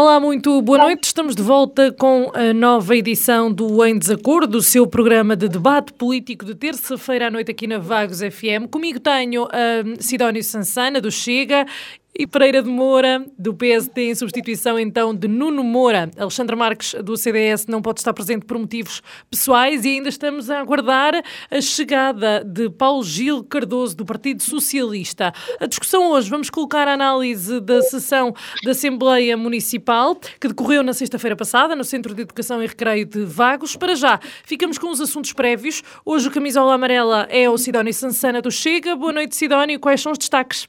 Olá, muito boa noite. Estamos de volta com a nova edição do Em Desacordo, o seu programa de debate político de terça-feira à noite aqui na Vagos FM. Comigo tenho a Sidónio Sansana, do Chega, e Pereira de Moura, do PSD, em substituição então de Nuno Moura. Alexandre Marques, do CDS, não pode estar presente por motivos pessoais e ainda estamos a aguardar a chegada de Paulo Gil Cardoso, do Partido Socialista. A discussão hoje, vamos colocar a análise da sessão da Assembleia Municipal, que decorreu na sexta-feira passada, no Centro de Educação e Recreio de Vagos. Para já, ficamos com os assuntos prévios. Hoje o camisola amarela é o Sidónio Sansana do Chega. Boa noite, Sidónio. Quais são os destaques?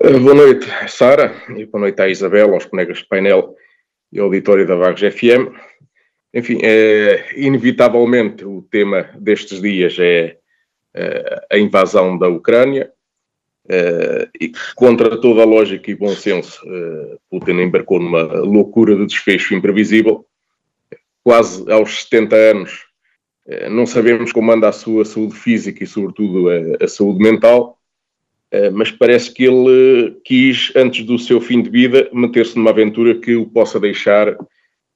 Eh, boa noite, Sara, e boa noite à Isabel, aos colegas de painel e auditório da Vagos FM. Enfim, é, inevitavelmente o tema destes dias é, é a invasão da Ucrânia, é, e contra toda a lógica e bom senso, Putin embarcou numa loucura de desfecho imprevisível. Quase aos 70 anos, não sabemos como anda a sua saúde física e, sobretudo, a, a saúde mental mas parece que ele quis, antes do seu fim de vida, meter-se numa aventura que o possa deixar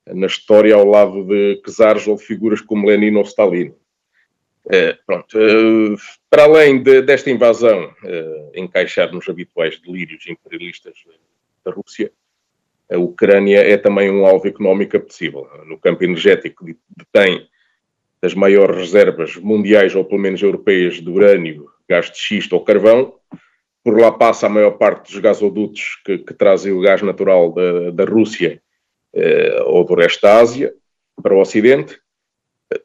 na história ao lado de czares ou figuras como Lenin ou Stalin. Eh, pronto, eh, para além de, desta invasão encaixar nos habituais delírios imperialistas da Rússia, a Ucrânia é também um alvo económico apetecível. No campo energético detém as maiores reservas mundiais, ou pelo menos europeias, de urânio, gás de xisto ou carvão, por lá passa a maior parte dos gasodutos que, que trazem o gás natural da, da Rússia eh, ou do resto da Ásia para o Ocidente.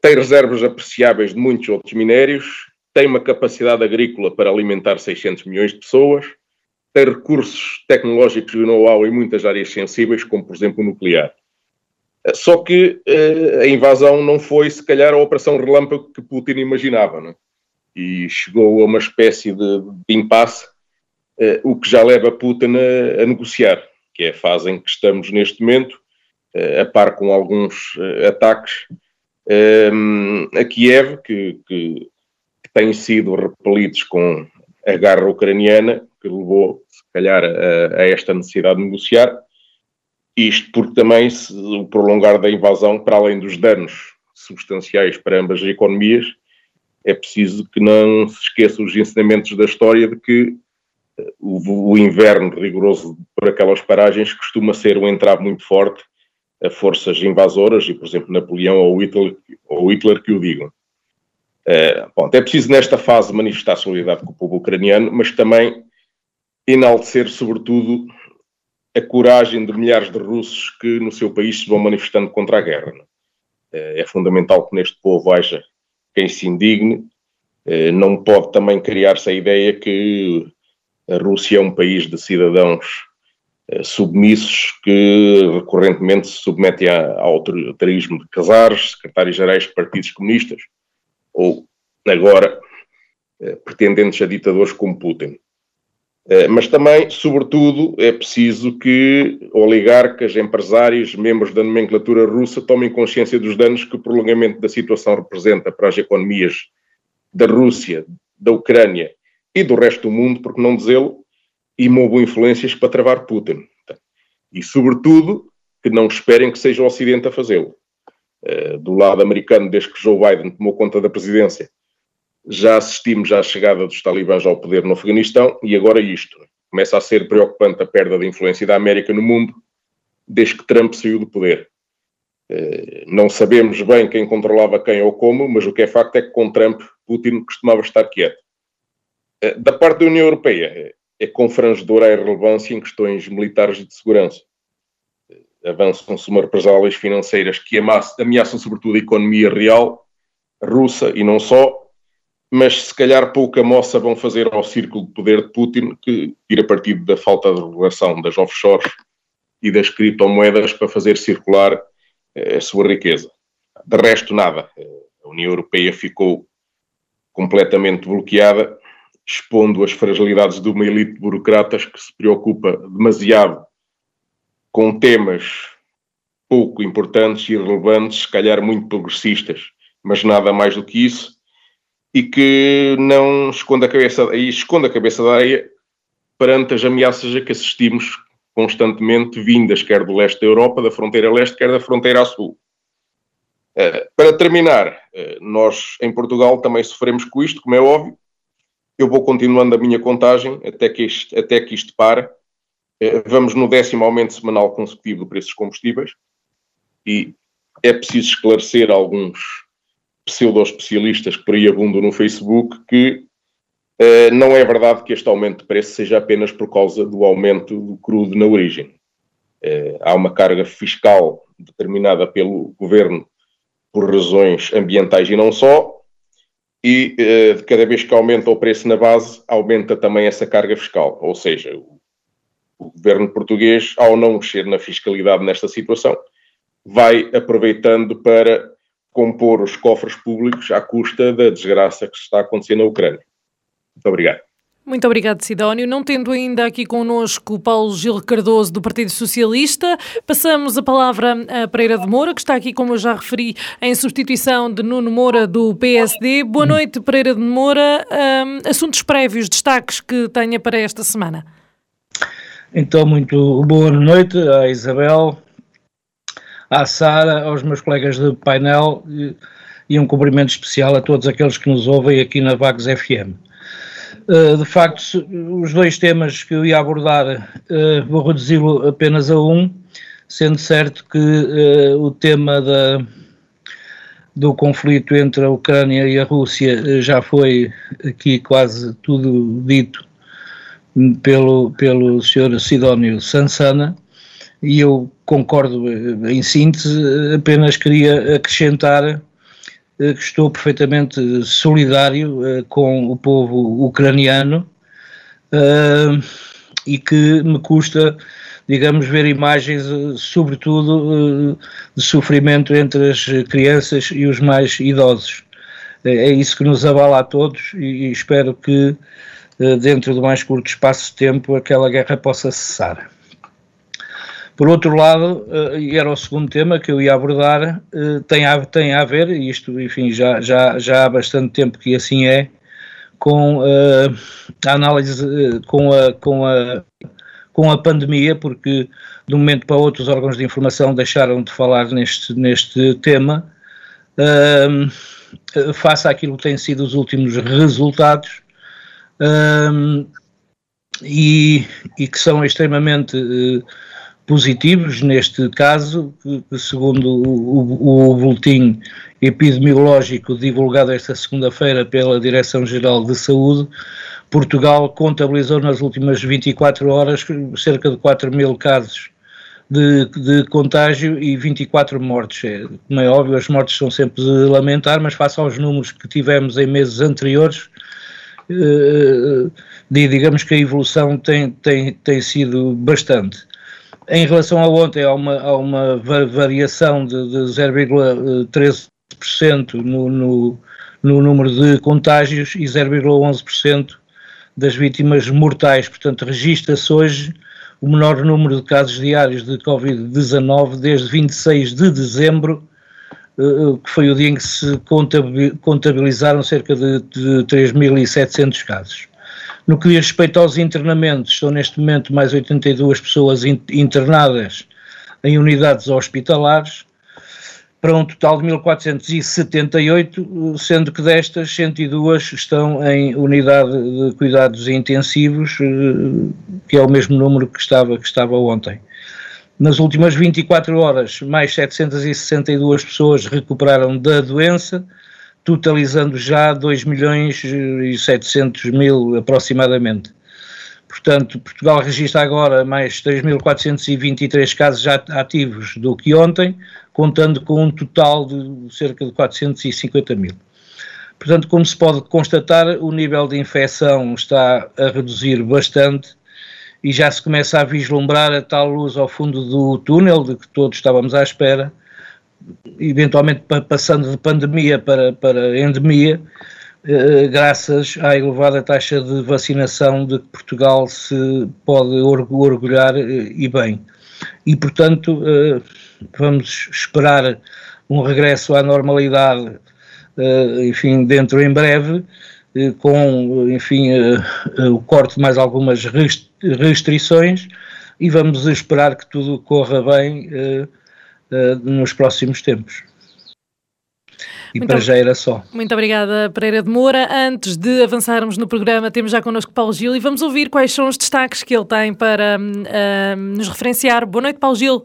Tem reservas apreciáveis de muitos outros minérios, tem uma capacidade agrícola para alimentar 600 milhões de pessoas, tem recursos tecnológicos e know-how em muitas áreas sensíveis, como por exemplo o nuclear. Só que eh, a invasão não foi, se calhar, a operação relâmpago que Putin imaginava, não? É? e chegou a uma espécie de, de impasse o que já leva Putin a, a, negociar, que é a fase em que estamos neste momento, uh, a par com alguns uh, ataques a Kiev, que, que, que, têm sido repelidos com a garra ucraniana, que levou, se calhar, a, a esta necessidade de negociar. Isto porque também se, o prolongar da invasão, para além dos danos substanciais para ambas as economias, é preciso que não se esqueça os ensinamentos da história de que o, o, inverno rigoroso por aquelas paragens costuma ser um entrave muito forte a forças invasoras, e por exemplo Napoleão ou Hitler, ou Hitler que o digam. Uh, bom, é preciso nesta fase manifestar solidariedade com o povo ucraniano, mas também enaltecer sobretudo a coragem de milhares de russos que no seu país se vão manifestando contra a guerra. Uh, é fundamental que neste povo haja quem se indigne, uh, não pode também criar-se a ideia que a Rússia é um país de cidadãos eh, submissos que recorrentemente se submetem ao autoritarismo de casares, secretários-gerais de partidos comunistas, ou agora eh, pretendentes a ditadores como Putin. Eh, mas também, sobretudo, é preciso que oligarcas, empresários, membros da nomenclatura russa tomem consciência dos danos que o prolongamento da situação representa para as economias da Rússia, da Ucrânia e do resto do mundo, porque não dizê-lo, e movam influências para travar Putin. E, sobretudo, que não esperem que seja o Ocidente a fazê-lo. Uh, do lado americano, desde que Joe Biden tomou conta da presidência, já assistimos à chegada dos talibãs ao poder no Afeganistão e agora isto. Começa a ser preocupante a perda da influência da América no mundo desde que Trump saiu do poder. Uh, não sabemos bem quem controlava quem ou como, mas o que é facto é que com Trump, Putin costumava estar quieto. Eh, da parte da União Europeia, é confrangedora a irrelevância em questões militares e de segurança. Eh, avançam-se uma represálias financeiras que ameaçam sobretudo a economia real russa e não só, mas se calhar pouca moça vão fazer ao círculo de poder de Putin, que tira partido da falta de regulação das offshores e das criptomoedas para fazer circular a sua riqueza. De resto, nada. A União Europeia ficou completamente bloqueada, expondo as fragilidades de uma elite de burocratas que se preocupa demasiado com temas pouco importantes e relevantes, se calhar muito progressistas, mas nada mais do que isso, e que não esconde a cabeça, e esconde a cabeça da areia perante as ameaças a que assistimos constantemente, vindas quer do leste da Europa, da fronteira leste, quer da fronteira sul. Uh, para terminar, uh, nós em Portugal também sofremos com isto, como é óbvio. Eu vou continuando a minha contagem até que isto, até que isto pare. Uh, vamos no décimo aumento semanal consecutivo do preço dos combustíveis e é preciso esclarecer alguns pseudo-especialistas que por aí abundam no Facebook que uh, não é verdade que este aumento de preço seja apenas por causa do aumento do crudo na origem. Uh, há uma carga fiscal determinada pelo governo por razões ambientais e não só, e uh, cada vez que aumenta o preço na base, aumenta também essa carga fiscal. Ou seja, o, o governo português, ao não mexer na fiscalidade nesta situação, vai aproveitando para compor os cofres públicos à custa da desgraça que está acontecendo na Ucrânia. Muito obrigado. Muito obrigado, Sidónio. Não tendo ainda aqui connosco o Paulo Gil Cardoso, do Partido Socialista, passamos a palavra a Pereira de Moura, que está aqui, como eu já referi, em substituição de Nuno Moura, do PSD. Boa noite, Pereira de Moura. Um, assuntos prévios, destaques que tenha para esta semana. Então, muito boa noite à Isabel, à Sara, aos meus colegas de painel e um cumprimento especial a todos aqueles que nos ouvem aqui na Vagos FM. Uh, de facto, os dois temas que eu ia abordar, uh, vou reduzi-lo apenas a um, sendo certo que uh, o tema da, do conflito entre a Ucrânia e a Rússia já foi aqui quase tudo dito pelo, pelo Sr. Sidónio Sansana, e eu concordo eh, em síntese, apenas queria acrescentar eh, que estou perfeitamente solidário eh, com o povo ucraniano e que me custa, digamos, ver imagens, sobretudo, de sofrimento entre as crianças e os mais idosos. É isso que nos abala a todos e espero que, dentro do mais curto espaço de tempo, aquela guerra possa cessar. Por outro lado, uh, e era o segundo tema que eu ia abordar, uh, tem, a, tem a ver, e isto, enfim, já, já, já há bastante tempo que assim é, com uh, a análise, com, a, com, a, com a pandemia, porque de um momento para outro os órgãos de informação deixaram de falar neste, neste tema, uh, face àquilo que têm sido os últimos resultados, e, e, que são extremamente positivos, neste caso, segundo o, o, o boletim epidemiológico divulgado esta segunda-feira pela Direção-Geral de Saúde, Portugal contabilizou nas últimas 24 horas cerca de 4 mil casos de, de, contágio e 24 mortes. É, como é óbvio, as mortes são sempre de lamentar, mas face aos números que tivemos em meses anteriores, eh, digamos que a evolução tem, tem, tem sido bastante. Em relação a ontem, há uma, há uma variação de, de 0,13% no, no, no número de contágios e 0,11% das vítimas mortais. Portanto, registra-se hoje o menor número de casos diários de Covid-19 desde 26 de dezembro, eh, que foi o dia em que se contabilizaram cerca de 3.700 casos. No que diz respeito aos internamentos, estão neste momento mais 82 pessoas internadas em unidades hospitalares, para um total de 1478, sendo que destas 102 estão em unidade de cuidados intensivos, eh, que é o mesmo número que estava, que estava ontem. Nas últimas 24 horas, mais 762 pessoas recuperaram da doença, totalizando já 2 milhões e 700 mil aproximadamente. Portanto, Portugal registra agora mais 3.423 casos ativos do que ontem, contando com um total de cerca de 450 mil. Portanto, como se pode constatar, o nível de infecção está a reduzir bastante e já se começa a vislumbrar a tal luz ao fundo do túnel de que todos estávamos à espera, eventualmente passando de pandemia para, para endemia, eh, graças à elevada taxa de vacinação de que Portugal se pode orgulhar eh, e bem. E, portanto, eh, vamos esperar um regresso à normalidade, enfim, dentro em breve, com, enfim, o corte de mais algumas restrições e vamos esperar que tudo corra bem nos próximos tempos. E muito para já era só. Muito obrigada, Pereira de Moura. Antes de avançarmos no programa, temos já connosco Paulo Gil e vamos ouvir quais são os destaques que ele tem para uh, nos referenciar. Boa noite, Paulo Gil.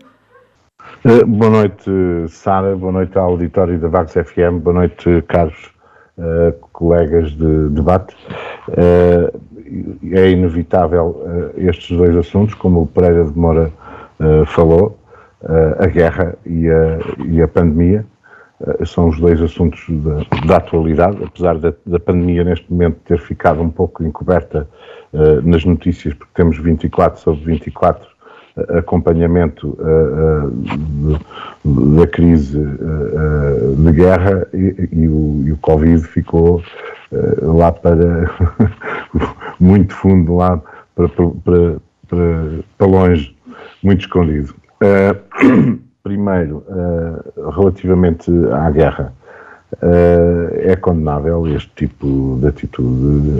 Uh, boa noite, Sara. Boa noite ao auditório da Vagos FM. Boa noite, caros uh, colegas de debate. é inevitável estes dois assuntos, como o Pereira de Moura falou, a guerra e a, e a pandemia eh, são os dois assuntos da, da atualidade, apesar da, da, pandemia neste momento ter ficado um pouco encoberta uh, nas notícias, porque temos 24 sobre 24 uh, acompanhamento uh, de, da crise de guerra e, e, o, e, o, Covid ficou lá para muito fundo, lá para, para, para, para longe, muito escondido. Primeiro, uh, relativamente à guerra, uh, é condenável este tipo de atitude.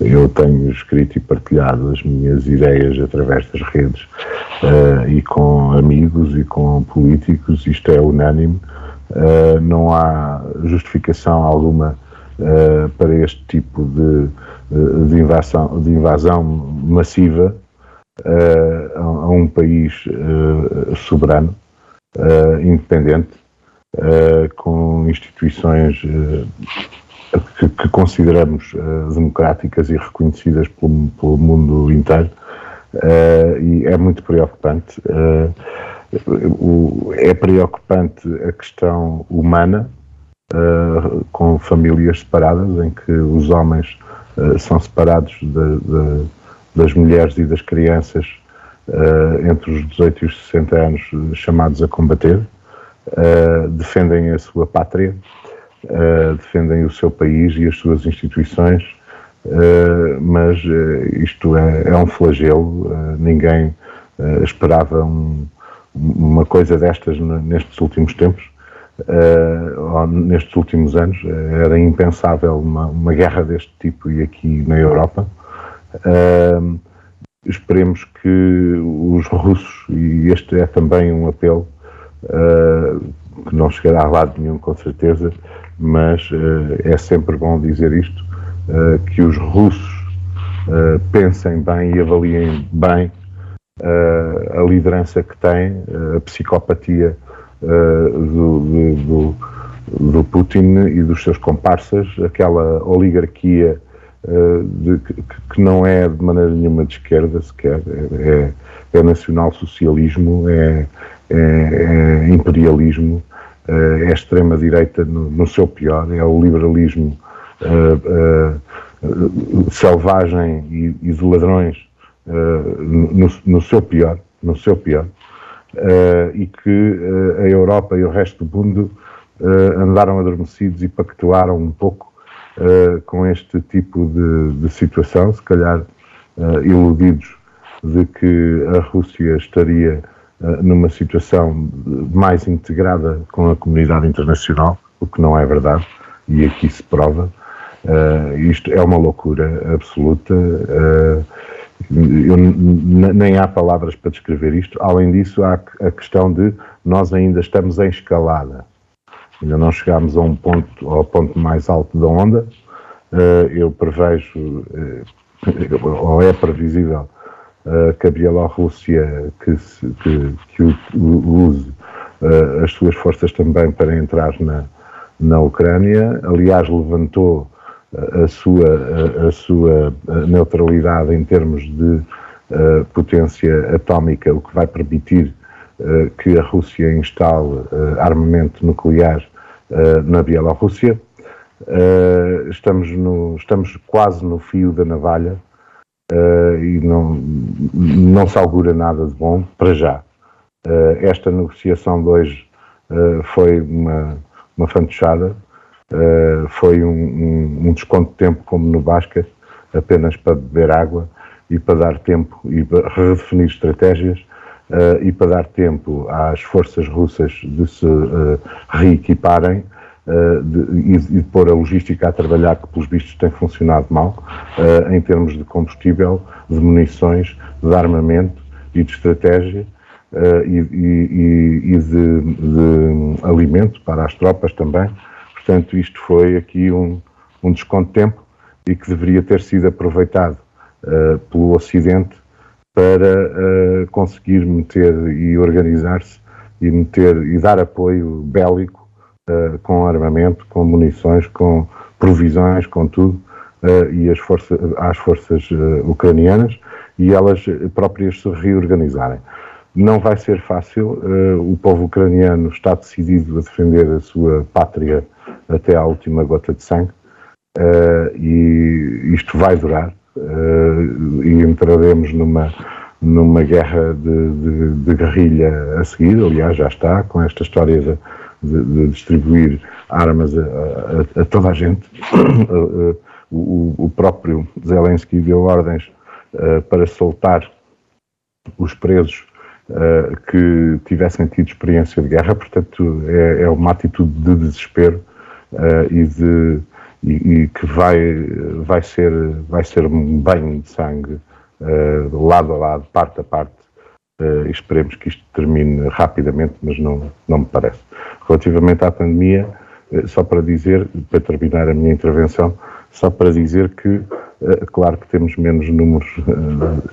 Eu tenho escrito e partilhado as minhas ideias através das redes e com amigos e com políticos, isto é unânime. não há justificação alguma para este tipo de, de, invasão, de invasão massiva uh, a, um país uh, soberano, uh, independente, com instituições que, que, consideramos democráticas e reconhecidas pelo, pelo mundo inteiro. e é muito preocupante. O, é preocupante a questão humana, com famílias separadas, em que os homens são separados de, de das mulheres e das crianças uh, entre os 18 e os 60 anos chamados a combater, uh, defendem a sua pátria, uh, defendem o seu país e as suas instituições, mas isto é, é, um flagelo, ninguém esperava um, uma coisa destas nestes últimos tempos. Uh, nestes últimos anos. Era impensável uma, uma, guerra deste tipo e aqui na Europa Esperemos que os russos, e este é também um apelo, uh, que não chegará a lado nenhum com certeza, mas uh, é sempre bom dizer isto, uh, que os russos pensem bem e avaliem bem a liderança que têm, a psicopatia do, do, do Putin e dos seus comparsas, aquela oligarquia eh, de, que, não é de maneira nenhuma de esquerda sequer, é, é, é nacional-socialismo, é, é, é, imperialismo, eh, é extrema-direita no, no, seu pior, é o liberalismo uh, selvagem e, e, de ladrões no, no, seu pior, no seu pior, e que a Europa e o resto do mundo andaram adormecidos e pactuaram um pouco uh, com este tipo de, de situação, se calhar uh, iludidos de que a Rússia estaria uh, numa situação mais integrada com a comunidade internacional, o que não é verdade, e aqui se prova. isto é uma loucura absoluta. Eu, nem há palavras para descrever isto. Além disso, há a questão de nós ainda estamos em escalada ainda não chegámos a um ponto, ao ponto mais alto da onda. Uh, eu prevejo, uh, ou é previsível, uh, que a Bielorrússia que, que, que use as suas forças também para entrar na, na Ucrânia. Aliás, levantou a sua, a, a sua neutralidade em termos de potência atómica, o que vai permitir eh, que a Rússia instale eh, armamento nuclear eh, na Bielorrússia. Estamos, no, estamos quase no fio da navalha e não, não se augura nada de bom para já. Esta negociação de hoje foi uma, uma fantochada, foi um, um, um, desconto de tempo como no basquete, apenas para beber água e para dar tempo e para redefinir estratégias e para dar tempo às forças russas de se reequiparem uh, de, e, de pôr a logística a trabalhar, que pelos vistos tem funcionado mal, uh, em termos de combustível, de munições, de armamento e de estratégia. Uh, e, e, e de, de, alimento para as tropas também. Portanto, isto foi aqui um, um desconto de tempo e que deveria ter sido aproveitado uh, pelo Ocidente para uh, conseguir meter e organizar-se e meter e dar apoio bélico uh, com armamento, com munições, com provisões, com tudo, uh, e as força, às forças ucranianas e elas próprias se reorganizarem. Não vai ser fácil, o povo ucraniano está decidido a defender a sua pátria até à última gota de sangue, e isto vai durar, e entraremos numa numa guerra de, de, de, guerrilha a seguir, aliás, já está, com esta história de, de, distribuir armas a, a, a, toda a gente. o, o, próprio Zelensky deu ordens uh, para soltar os presos uh, que tivessem tido experiência de guerra, portanto, é, é uma atitude de desespero uh, e de. E, que vai, vai, ser, vai ser um banho de sangue lado a lado, parte a parte, Uh, esperemos que isto termine rapidamente, mas não, não me parece. Relativamente à pandemia, uh, só para dizer, para terminar a minha intervenção, só para dizer que, uh, claro que temos menos números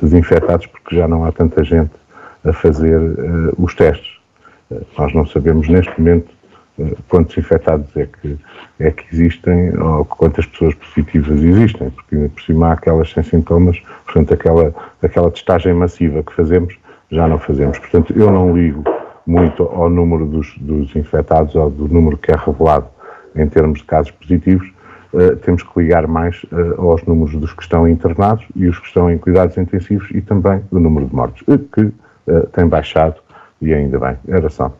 de infectados, porque já não há tanta gente a fazer os testes. nós não sabemos neste momento quantos infectados é que, é que existem ou quantas pessoas positivas existem, porque por cima há aquelas sem sintomas, portanto, aquela, aquela testagem massiva que fazemos já não fazemos. Portanto, eu não ligo muito ao número dos, dos infectados ou do número que é revelado em termos de casos positivos. Uh, temos que ligar mais uh, aos números dos que estão internados e os que estão em cuidados intensivos e também do número de mortes, que uh, tem baixado e ainda bem. Era só.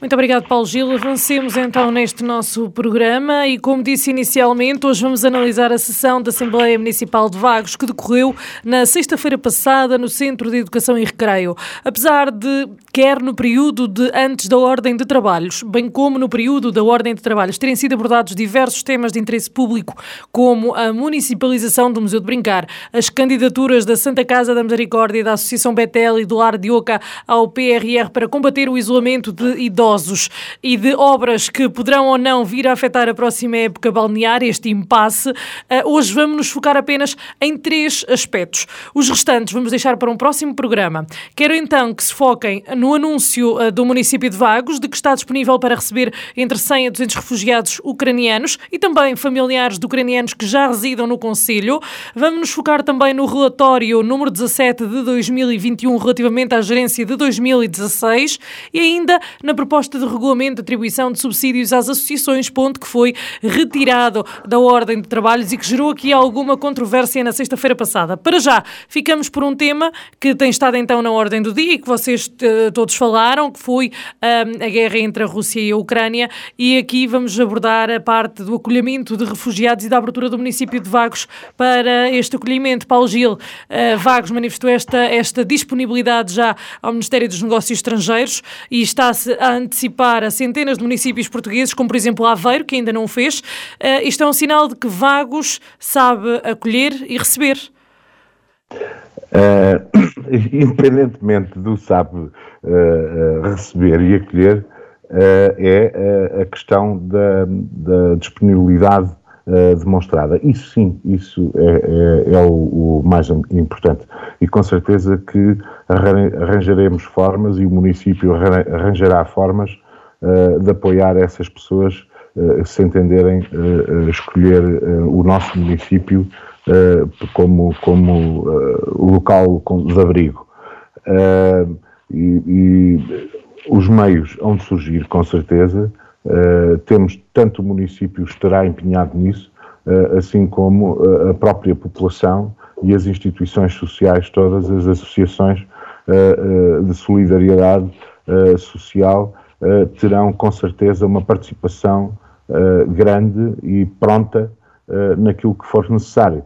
Muito obrigado, Paulo Gil. Avancemos então neste nosso programa e, como disse inicialmente, hoje vamos analisar a sessão da Assembleia Municipal de Vagos que decorreu na sexta-feira passada no Centro de Educação e Recreio. Apesar de, quer no período de antes da Ordem de Trabalhos, bem como no período da Ordem de Trabalhos, terem sido abordados diversos temas de interesse público, como a municipalização do Museu de Brincar, as candidaturas da Santa Casa da Misericórdia da Associação Betel e do Lar de Oca ao PRR para combater o isolamento de idosos e de obras que poderão ou não vir a afetar a próxima época balnear, este impasse, eh, hoje vamos nos focar apenas em três aspectos. Os restantes vamos deixar para um próximo programa. Quero então que se foquem no anúncio eh, do município de Vagos de que está disponível para receber entre 100 a 200 refugiados ucranianos e também familiares de ucranianos que já residam no Conselho. Vamos nos focar também no relatório número 17 de 2021 relativamente à gerência de 2016 e ainda na proposta de regulamento de atribuição de subsídios às associações, ponto que foi retirado da ordem de trabalhos e que gerou aqui alguma controvérsia na sexta-feira passada. Para já, ficamos por um tema que tem estado então na ordem do dia e que vocês uh, todos falaram, que foi uh, a guerra entre a Rússia e a Ucrânia, e aqui vamos abordar a parte do acolhimento de refugiados e da abertura do município de Vagos para este acolhimento. Paulo Gil, uh, Vagos manifestou esta, esta disponibilidade já ao Ministério dos Negócios Estrangeiros e está-se a antecipar a centenas de municípios portugueses, como por exemplo Aveiro, que ainda não o fez. Uh, isto é um sinal de que Vagos sabe acolher e receber. Uh, independentemente do sabe uh, receber e acolher, é a questão da, da disponibilidade uh, demonstrada. Isso sim, isso é, é, é o, o, mais importante. E com certeza que arranjaremos formas e o município arranjará formas uh, de apoiar essas pessoas uh, se entenderem escolher o nosso município como, como local de abrigo. E, e, os meios hão de surgir, com certeza, temos tanto o município estará empenhado nisso, assim como a própria população e as instituições sociais, todas as associações de solidariedade social, terão com certeza uma participação grande e pronta naquilo que for necessário.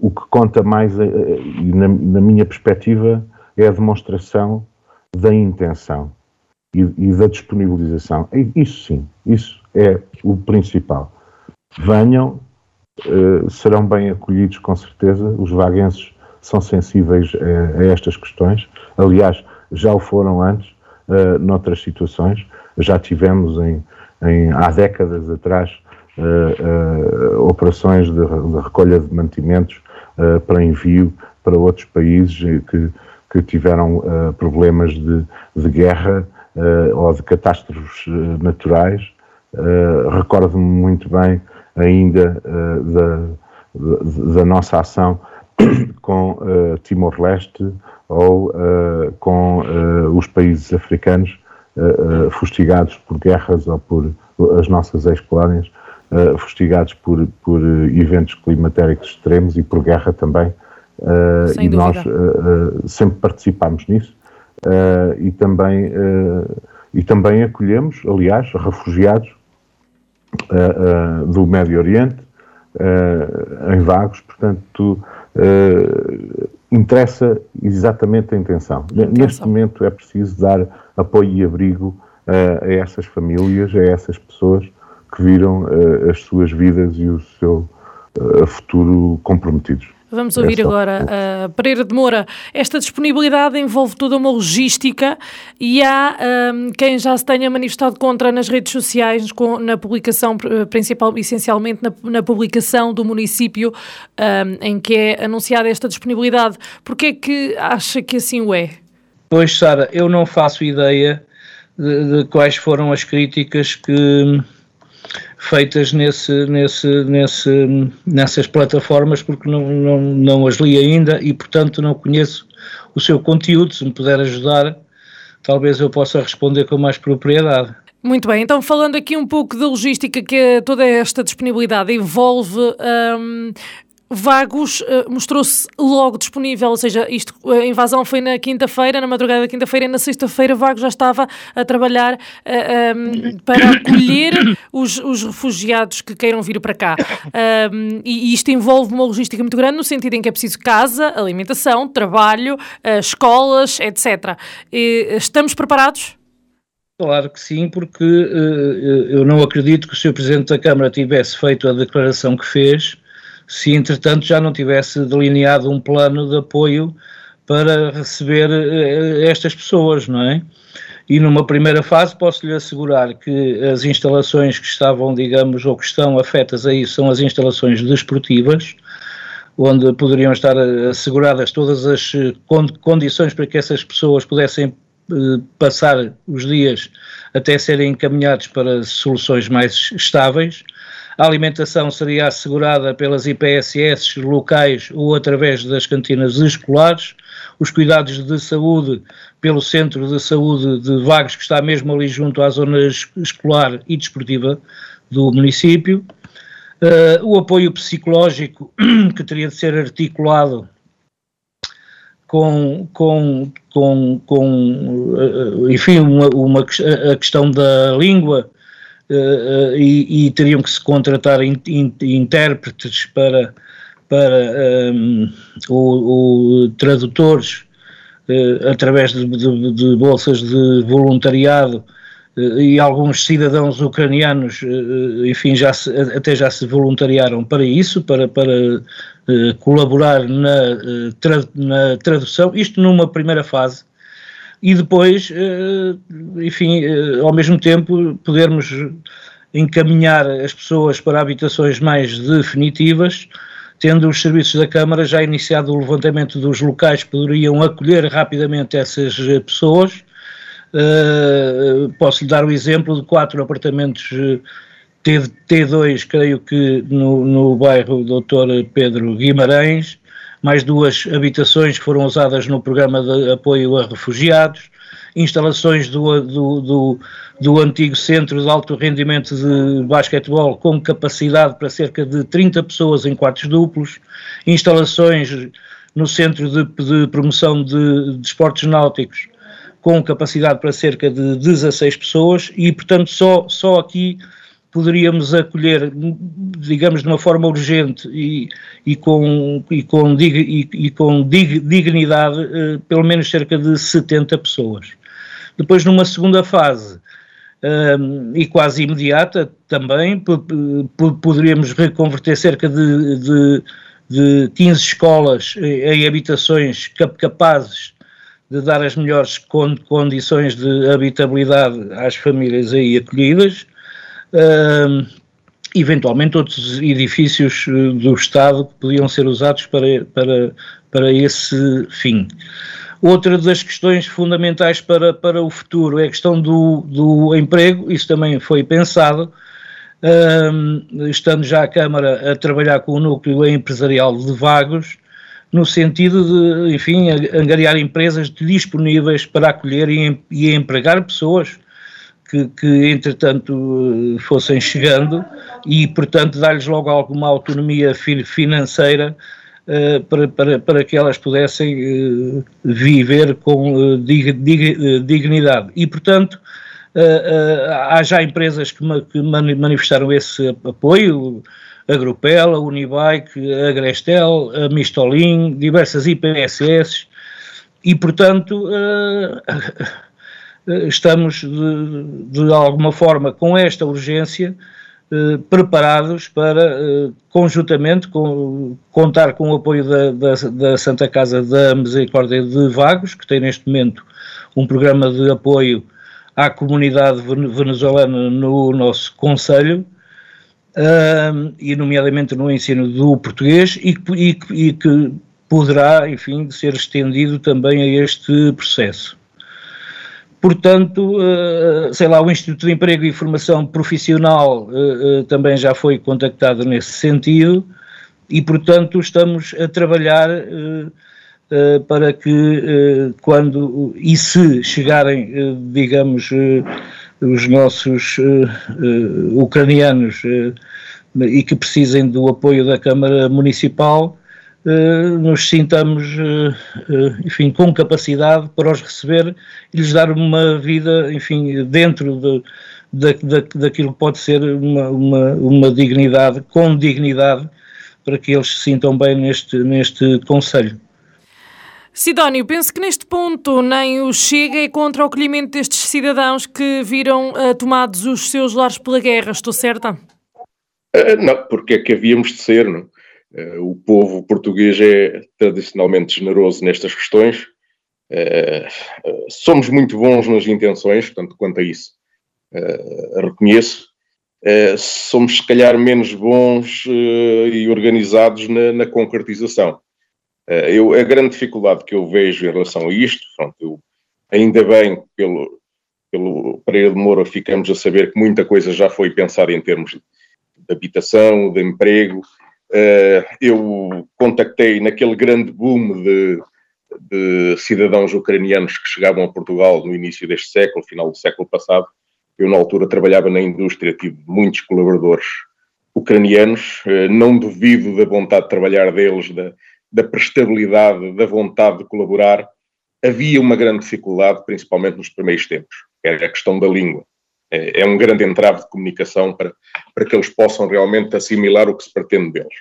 o que conta mais, na minha perspectiva, é a demonstração da intenção e, e, da disponibilização. Isso sim, isso é o principal. Venham, uh, serão bem acolhidos com certeza, os vaguenses são sensíveis a, a, estas questões, aliás, já o foram antes, uh, noutras situações, já tivemos em, em há décadas atrás uh, operações de, de, recolha de mantimentos para envio para outros países que que tiveram problemas de, de guerra uh, ou de catástrofes uh, naturais. Recordo-me muito bem ainda da, da, nossa ação com Timor-Leste ou com os países africanos fustigados por guerras ou por as nossas ex-colónias, fustigados por, por eventos climatéricos extremos e por guerra também. Uh, e dúvida. nós uh, sempre participamos nisso e, também, e também acolhemos, aliás, refugiados do Médio Oriente em vagos, portanto, interessa exatamente a intenção. Neste momento é preciso dar apoio e abrigo a essas famílias, a essas pessoas que viram as suas vidas e o seu futuro comprometidos. Vamos ouvir agora a uh, Pereira de Moura. Esta disponibilidade envolve toda uma logística e há um, quem já se tenha manifestado contra nas redes sociais, com, na publicação, principal, essencialmente na, na publicação do município um, em que é anunciada esta disponibilidade. Porquê é que acha que assim o é? Pois, Sara, eu não faço ideia de, de quais foram as críticas que feitas nesse, nesse, nesse, nessas plataformas porque não, não, não as li ainda e, portanto, não conheço o seu conteúdo. Se me puder ajudar, talvez eu possa responder com mais propriedade. Muito bem, então falando aqui um pouco da logística que toda esta disponibilidade envolve, um, Vagos uh, mostrou-se logo disponível, ou seja, isto, a invasão foi na quinta-feira, na madrugada da quinta-feira, e na sexta-feira Vagos já estava a trabalhar uh, eh, um, ehm, para acolher os, os, refugiados que queiram vir para cá. Um, ehm, e, e, isto envolve uma logística muito grande, no sentido em que é preciso casa, alimentação, trabalho, uh, escolas, etc. E, estamos preparados? Claro que sim, porque eu não acredito que o Sr. Presidente da Câmara tivesse feito a declaração que fez se entretanto já não tivesse delineado um plano de apoio para receber eh, estas pessoas, não é? E numa primeira fase posso-lhe assegurar que as instalações que estavam, digamos, ou que estão afetas a isso são as instalações desportivas, onde poderiam estar asseguradas todas as eh, condições para que essas pessoas pudessem eh, passar os dias até serem encaminhados para soluções mais estáveis. A alimentação seria assegurada pelas IPSS locais ou através das cantinas escolares. Os cuidados de saúde pelo Centro de Saúde de Vagos, que está mesmo ali junto à zona escolar e desportiva do município. Uh, o apoio psicológico, que teria de ser articulado com, com, com, com uh, enfim, uma, uma, a questão da língua e, e, teriam que se contratar in, in, intérpretes para, para um, o, o tradutores uh, através de, de, de, bolsas de voluntariado e alguns cidadãos ucranianos, enfim, já se, até já se voluntariaram para isso, para, para colaborar na, na tradução, isto numa primeira fase, e depois, eh, enfim, eh, ao mesmo tempo, podermos encaminhar as pessoas para habitações mais definitivas, tendo os serviços da Câmara já iniciado o levantamento dos locais que poderiam acolher rapidamente essas pessoas. Uh, posso lhe dar o exemplo de quatro apartamentos T2, creio que no, no bairro Dr. Pedro Guimarães, mais duas habitações foram usadas no programa de apoio a refugiados. Instalações do, do, do, do antigo centro de alto rendimento de basquetebol com capacidade para cerca de 30 pessoas em quartos duplos, instalações no centro de, de promoção de, de esportes náuticos com capacidade para cerca de 16 pessoas. E, portanto, só, só aqui poderíamos acolher, digamos, de uma forma urgente e, e com, e com, dig, e, e com dig, dignidade, eh, pelo menos cerca de 70 pessoas. Depois, numa segunda fase, um, e quase imediata também, poderíamos reconverter cerca de, de, de 15 escolas em habitações capazes de dar as melhores condições de habitabilidade às famílias aí acolhidas uh, eventualmente outros edifícios eh, do Estado que podiam ser usados para, para, para esse fim. Outra das questões fundamentais para, para o futuro é a questão do, do emprego, isso também foi pensado, uh, estando já a Câmara a trabalhar com o núcleo empresarial de Vagos, no sentido de, enfim, angariar empresas disponíveis para acolher e, e empregar pessoas que, que entretanto fossem chegando e, portanto, dar-lhes logo alguma autonomia financeira uh, para, para, para que elas pudessem uh, viver com uh, dig, dig, dignidade. E, portanto, há já empresas que, que manifestaram esse apoio, a Grupel, a Unibike, a Grestel, a Mistolin, diversas IPSS, e, portanto, eh, estamos de, de, alguma forma com esta urgência eh, preparados para eh, conjuntamente com, contar com o apoio da, da, da, Santa Casa da Misericórdia de Vagos, que tem neste momento um programa de apoio à comunidade venezuelana no nosso Conselho, e nomeadamente no ensino do português, e, e, e que poderá, enfim, ser estendido também a este processo. Portanto, eh, sei lá, o Instituto de Emprego e Formação Profissional eh, eh, também já foi contactado nesse sentido e, portanto, estamos a trabalhar para que quando e se chegarem, digamos, os nossos ucranianos e que precisem do apoio da Câmara Municipal, nos sintamos, uh, enfim, com capacidade para os receber e lhes dar uma vida, enfim, dentro de, de, de, daquilo que pode ser uma, uma, uma dignidade, com dignidade, para que eles se sintam bem neste, neste Conselho. Sidónio, penso que neste ponto nem o Chega é contra o acolhimento destes cidadãos que viram uh, tomados os seus lares pela guerra, estou certa? Uh, não, porque é que havíamos de ser, não? Uh, o povo português é tradicionalmente generoso nestas questões. Uh, somos muito bons nas intenções, portanto, quanto a isso, reconheço. somos, se calhar, menos bons e organizados na, na concretização. eu, a grande dificuldade que eu vejo em relação a isto, pronto, eu, ainda bem pelo, pelo Pereira de Moura ficamos a saber que muita coisa já foi pensada em termos de habitação, de emprego, eu contactei naquele grande boom de, de, cidadãos ucranianos que chegavam a Portugal no início deste século, final do século passado. Eu, na altura, trabalhava na indústria, tive muitos colaboradores ucranianos. Uh, não duvido da vontade de trabalhar deles, da, da prestabilidade, da vontade de colaborar. Havia uma grande dificuldade, principalmente nos primeiros tempos, que era a questão da língua. É, é um grande entrave de comunicação para, para que eles possam realmente assimilar o que se pretende deles.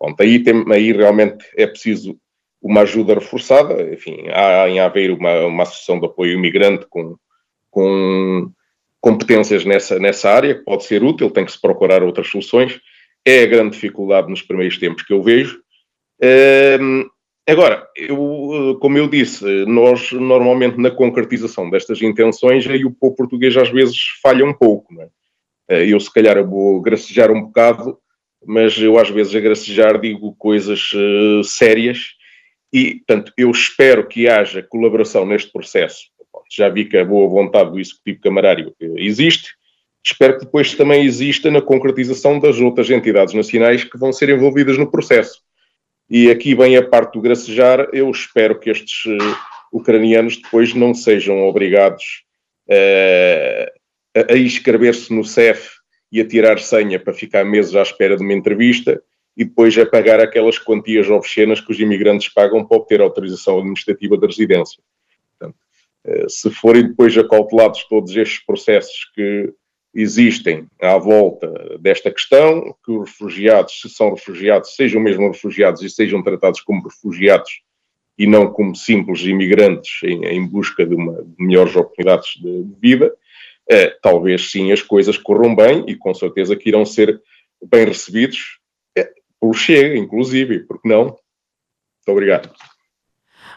Bom, aí, tem, aí realmente é preciso uma ajuda reforçada, enfim, há em haver uma, uma associação de apoio imigrante com, com competências nessa, nessa área, que pode ser útil, tem que se procurar outras soluções, é a grande dificuldade nos primeiros tempos que eu vejo. Ehm, Agora, eu, como eu disse, nós normalmente na concretização destas intenções, aí o povo português às vezes falha um pouco. É? Eh, eu, se calhar, vou gracejar um bocado, mas eu às vezes a gracejar digo coisas uh, sérias e, portanto, eu espero que haja colaboração neste processo. Já vi que a boa vontade do Executivo Camarário existe, espero que depois também exista na concretização das outras entidades nacionais que vão ser envolvidas no processo. E aqui vem a parte do gracejar. Eu espero que estes uh, ucranianos depois não sejam obrigados a, a inscrever-se no CEF e a tirar senha para ficar meses à espera de uma entrevista e depois a pagar aquelas quantias obscenas que os imigrantes pagam para obter autorização administrativa de residência. Portanto, eh, se forem depois acautelados todos estes processos que existem à volta desta questão, que os refugiados, se são refugiados, sejam mesmo refugiados e sejam tratados como refugiados e não como simples imigrantes em, em busca de, uma, de melhores oportunidades de, vida, eh, talvez sim as coisas corram bem e com certeza que irão ser bem recebidos eh, pelo Chega, inclusive, porque não? Muito obrigado.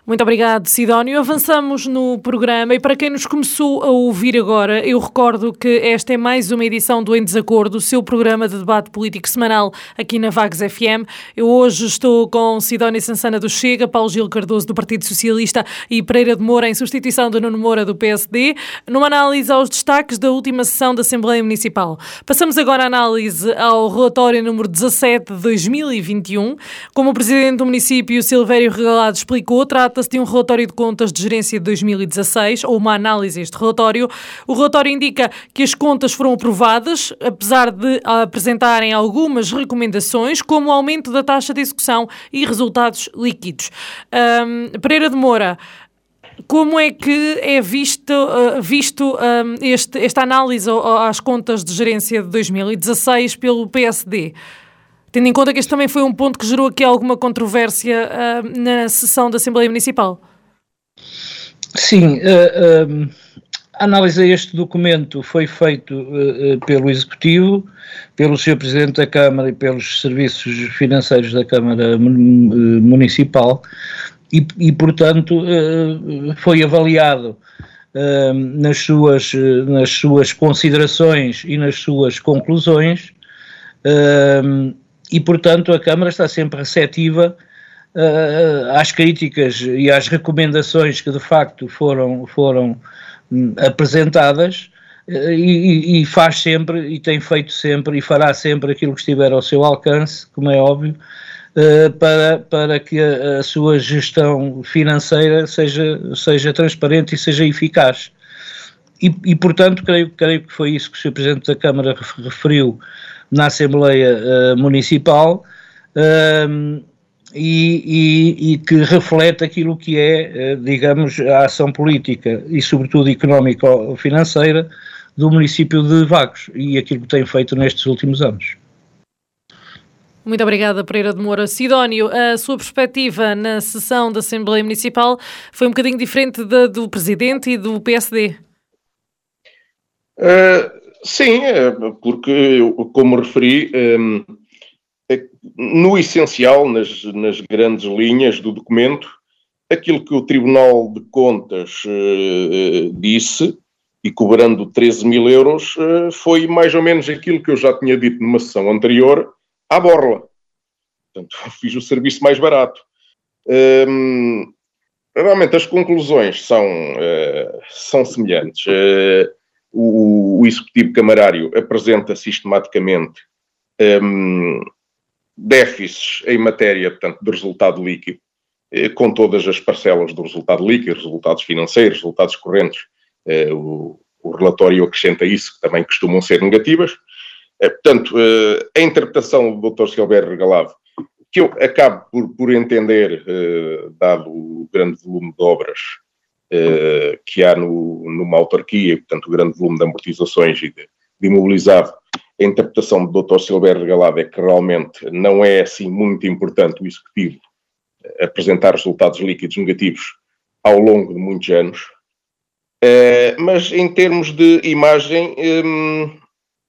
Muito obrigado, Sidónio. Avançamos no programa e para quem nos começou a ouvir agora, eu recordo que esta é mais uma edição do Em Desacordo, o seu programa de debate político semanal aqui na Vagos FM. Eu hoje estou com Sidónio Sansana do Chega, Paulo Gil Cardoso do Partido Socialista e Pereira de Moura em substituição de Nuno Moura do PSD, numa análise aos destaques da última sessão da Assembleia Municipal. Passamos agora a análise ao relatório número 17 de 2021. Como o Presidente do município, Silvério Regalado, explicou, trata Trata-se de um relatório de contas de gerência de 2016, ou uma análise deste relatório. O relatório indica que as contas foram aprovadas, apesar de apresentarem algumas recomendações, como o aumento da taxa de execução e resultados líquidos. Um, Pereira de Moura, como é que é visto, uh, visto este, esta análise às contas de gerência de 2016 pelo PSD? Tendo em conta que este também foi um ponto que gerou aqui alguma controvérsia uh, na sessão da Assembleia Municipal. Sim, uh, a análise a este documento foi feito pelo Executivo, pelo Sr. Presidente da Câmara e pelos serviços financeiros da Câmara Municipal e, e portanto, foi avaliado nas, suas, nas suas considerações e nas suas conclusões e, portanto, a Câmara está sempre receptiva uh, às críticas e às recomendações que de facto foram, foram um, apresentadas uh, e, e, faz sempre, e tem feito sempre, e fará sempre aquilo que estiver ao seu alcance, como é óbvio, uh, para, para que a, a, sua gestão financeira seja, seja transparente e seja eficaz. E, e, portanto, creio, creio que foi isso que o Sr. Presidente da Câmara referiu na Assembleia uh, Municipal uh, e, e, e, que reflete aquilo que é, uh, digamos, a ação política e, sobretudo, económico-financeira do município de Vagos e aquilo que tem feito nestes últimos anos. Muito obrigada, Pereira de Moura. Sidónio, a sua perspectiva na sessão da Assembleia Municipal foi um bocadinho diferente da do Presidente e do PSD? Uh, Sim, é, porque, como referi, hum, é, no essencial, nas, nas grandes linhas do documento, aquilo que o Tribunal de Contas eh, disse, e cobrando 13 mil euros, eh, foi mais ou menos aquilo que eu já tinha dito numa sessão anterior, à borla. Portanto, fiz o serviço mais barato. Um, realmente, as conclusões são, são semelhantes. O, o Executivo Camarário apresenta sistematicamente um, déficits em matéria, portanto, de resultado líquido, eh, com todas as parcelas do resultado líquido, resultados financeiros, resultados correntes. Eh, o, o, relatório acrescenta isso, que também costumam ser negativas. Eh, portanto, a interpretação do Dr. Silvério Regalado, que eu acabo por, por entender, dado o grande volume de obras eh, que há no, numa autarquia, portanto, o grande volume de amortizações e de, de imobilizado, a interpretação do Dr. Silvério Regalado é que realmente não é assim muito importante o Executivo apresentar resultados líquidos negativos ao longo de muitos anos. Uh, mas em termos de imagem, um,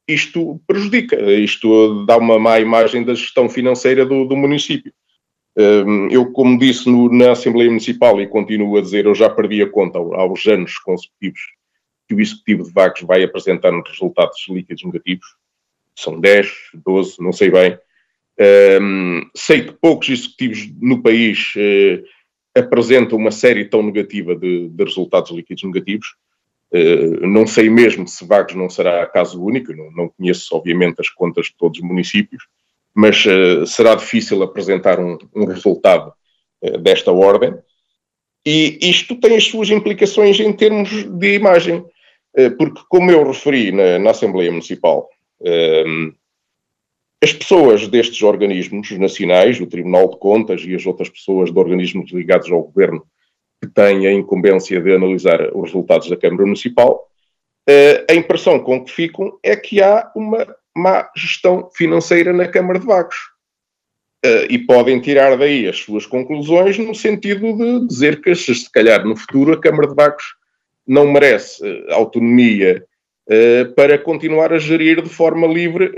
isto prejudica, isto dá uma má imagem da gestão financeira do, do município. Eu, como disse no, na Assembleia Municipal e continuo a dizer, eu já perdi a conta aos anos consecutivos que o Executivo de Vagos vai apresentar nos resultados líquidos negativos. São 10, 12, não sei bem. Um, sei que poucos executivos no país uh, apresentam uma série tão negativa de, de resultados líquidos negativos. Uh, não sei mesmo se Vagos não será caso único, não, não conheço, obviamente, as contas de todos os municípios, mas uh, será difícil apresentar um, um resultado uh, desta ordem. E isto tem as suas implicações em termos de imagem, eh, porque, como eu referi na, na Assembleia Municipal, ehm, as pessoas destes organismos nacionais, o Tribunal de Contas e as outras pessoas de organismos ligados ao governo que têm a incumbência de analisar os resultados da Câmara Municipal, a impressão com que ficam é que há uma má gestão financeira na Câmara de Vagos. Uh, e podem tirar daí as suas conclusões no sentido de dizer que, se calhar, no futuro, a Câmara de Vagos não merece uh, autonomia uh, para continuar a gerir de forma livre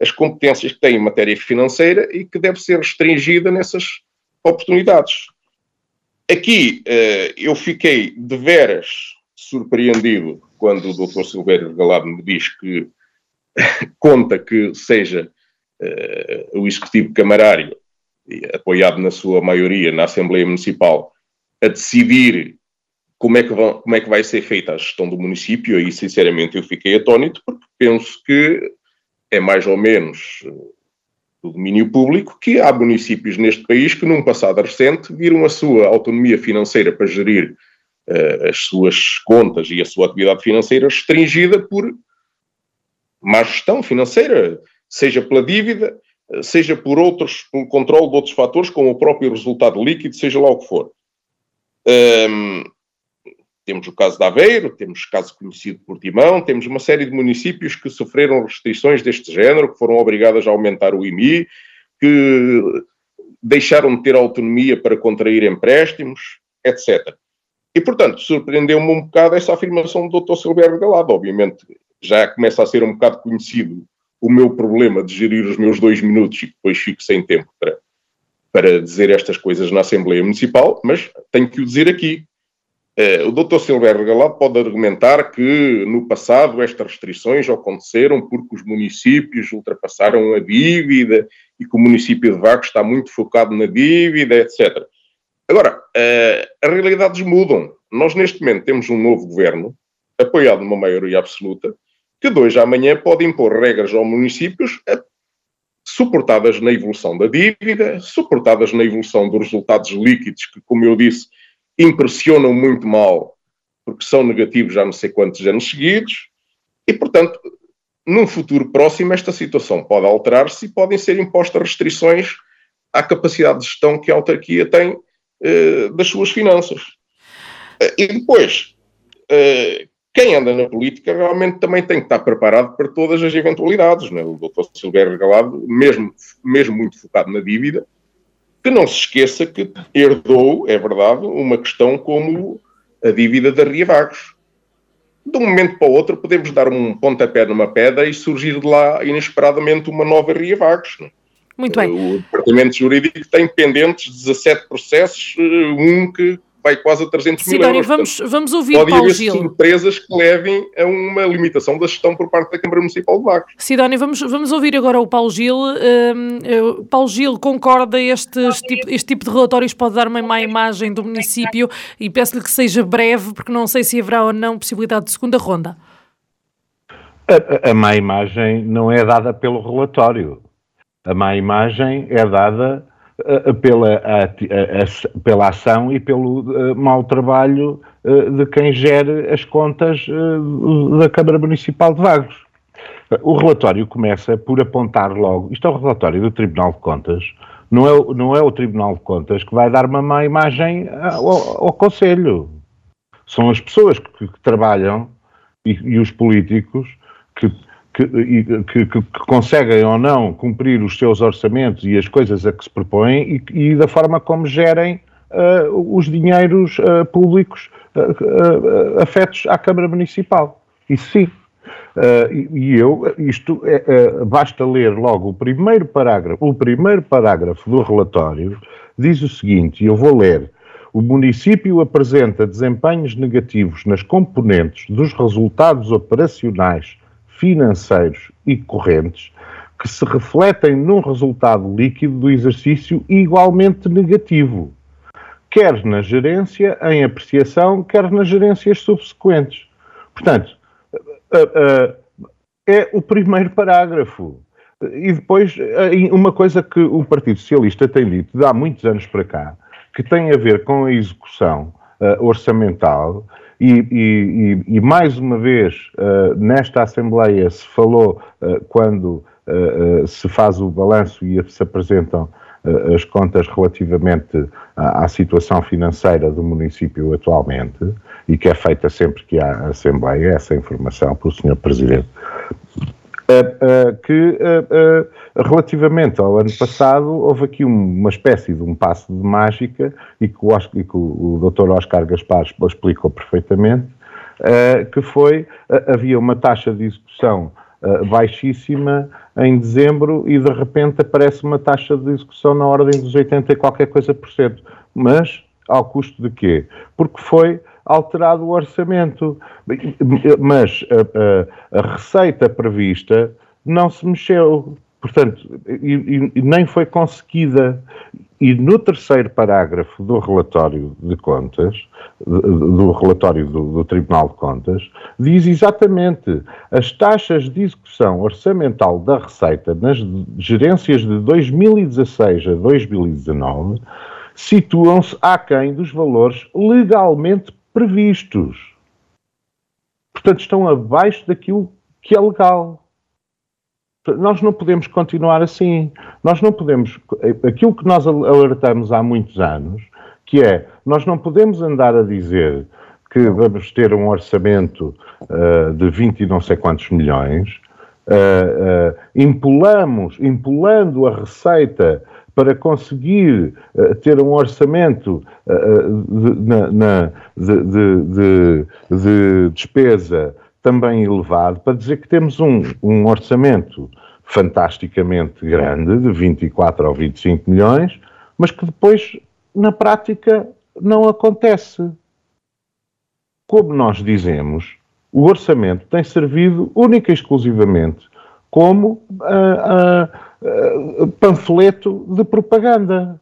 as competências que tem em matéria financeira e que deve ser restringida nessas oportunidades. Aqui eu fiquei de veras surpreendido quando o Dr. Silvério Galado me diz que conta que seja uh, o Executivo Camarário, apoiado na sua maioria na Assembleia Municipal, a decidir como é, que vão, como é que vai ser feita a gestão do município, aí sinceramente eu fiquei atónito, porque penso que é mais ou menos eh, do domínio público que há municípios neste país que num passado recente viram a sua autonomia financeira para gerir uh, as suas contas e a sua atividade financeira restringida por má gestão financeira, seja pela dívida, seja por outros, pelo controle de outros fatores, como o próprio resultado líquido, seja lá o que for. Um, temos o caso de Aveiro, temos o caso conhecido por Timão, temos uma série de municípios que sofreram restrições deste género, que foram obrigadas a aumentar o IMI, que deixaram de ter autonomia para contrair empréstimos, etc. E, portanto, surpreendeu-me um bocado essa afirmação do Dr. Silvério Galado. Obviamente, já começa a ser um bocado conhecido o meu problema de gerir os meus dois minutos e depois fico sem tempo para, para dizer estas coisas na Assembleia Municipal, mas tenho que o dizer aqui. Uh, o Dr. Silvério Galado pode argumentar que no passado estas restrições aconteceram porque os municípios ultrapassaram a dívida e que o município de Vagos está muito focado na dívida, etc. Agora, uh, as realidades mudam. Nós neste momento temos um novo governo, apoiado numa maioria absoluta, que de hoje à manhã pode impor regras aos municípios eh, suportadas na evolução da dívida, suportadas na evolução dos resultados líquidos, que, como eu disse, impressionam muito mal, porque são negativos já não sei quantos anos seguidos, e, portanto, num futuro próximo, esta situação pode alterar-se e podem ser impostas restrições à capacidade de gestão que a autarquia tem eh, das suas finanças. Eh, e depois, eh, quem anda na política realmente também tem que estar preparado para todas as eventualidades. Né? O doutor Silvério Regalado, mesmo, mesmo muito focado na dívida, que não se esqueça que herdou, é verdade, uma questão como a dívida da Ria Vagos. De um momento para o outro podemos dar um pontapé numa pedra e surgir de lá inesperadamente uma nova Ria Vagos. Né? Muito bem. O Departamento Jurídico tem pendentes 17 processos, eh, um que vai quase a 300 Sidónio, mil euros. vamos, Portanto, vamos ouvir pode Paulo haver Gil. surpresas que levem a uma limitação da gestão por parte da Câmara Municipal de Vagos. Sidónio, vamos, vamos ouvir agora o Paulo Gil. Eh, Paulo Gil concorda este, este, tipo, este tipo de relatórios pode dar uma má imagem do município e peço-lhe que seja breve, porque não sei se haverá ou não possibilidade de segunda ronda. A, a má imagem não é dada pelo relatório. A má imagem é dada uh, pela, a, a, pela ação e pelo uh, mau trabalho uh, de quem gere as contas da Câmara Municipal de Vagos. O relatório começa por apontar logo, isto é o relatório do Tribunal de Contas, não é, não é o Tribunal de Contas que vai dar uma má imagem ao, ao Conselho. São as pessoas que, que trabalham e, e os políticos que que, que, conseguem ou não cumprir os seus orçamentos e as coisas a que se propõem e, e da forma como gerem uh, os dinheiros uh, públicos uh, afetos à Câmara Municipal. Isso sim. E, e, eu, isto, é, é, basta ler logo o primeiro parágrafo, o primeiro parágrafo do relatório diz o seguinte, e eu vou ler, o município apresenta desempenhos negativos nas componentes dos resultados operacionais financeiros e correntes que se refletem num resultado líquido do exercício igualmente negativo, quer na gerência em apreciação, quer nas gerências subsequentes. Portanto, é o primeiro parágrafo. E depois, uma coisa que o Partido Socialista tem dito de há muitos anos para cá, que têm a ver com a execução orçamental. E, e, e, mais uma vez, uh, nesta Assembleia se falou, uh, quando se faz o balanço e se apresentam as contas relativamente à, à, situação financeira do município atualmente, e que é feita sempre que há Assembleia, essa informação pelo Sr. Presidente, que relativamente ao ano passado houve aqui uma espécie de um passo de mágica e que o, e que o Dr. Oscar Gaspar explicou perfeitamente, que foi, havia uma taxa de execução baixíssima em dezembro e de repente aparece uma taxa de execução na ordem dos 80 e qualquer coisa por cento. Mas ao custo de quê? Porque foi alterado o orçamento. Mas a, a, a receita prevista não se mexeu. Portanto, e, e, nem foi conseguida. E no terceiro parágrafo do relatório de contas, do relatório do, do, Tribunal de Contas, diz exatamente as taxas de execução orçamental da Receita nas gerências de 2016 a 2019 situam-se aquém dos valores legalmente previstos. Portanto, estão abaixo daquilo que é legal. Nós não podemos continuar assim. Nós não podemos. Aquilo que nós alertamos há muitos anos, que é, nós não podemos andar a dizer que vamos ter um orçamento uh, de 20 e não sei quantos milhões, uh, uh, impulamos, impulando a receita para conseguir uh, ter um orçamento uh, de, na, na, de, de, de, despesa também elevado, para dizer que temos um, um orçamento fantasticamente grande, de 24 ou 25 milhões, mas que depois, na prática, não acontece. Como nós dizemos, o orçamento tem servido única e exclusivamente como uh, uh, panfleto de propaganda.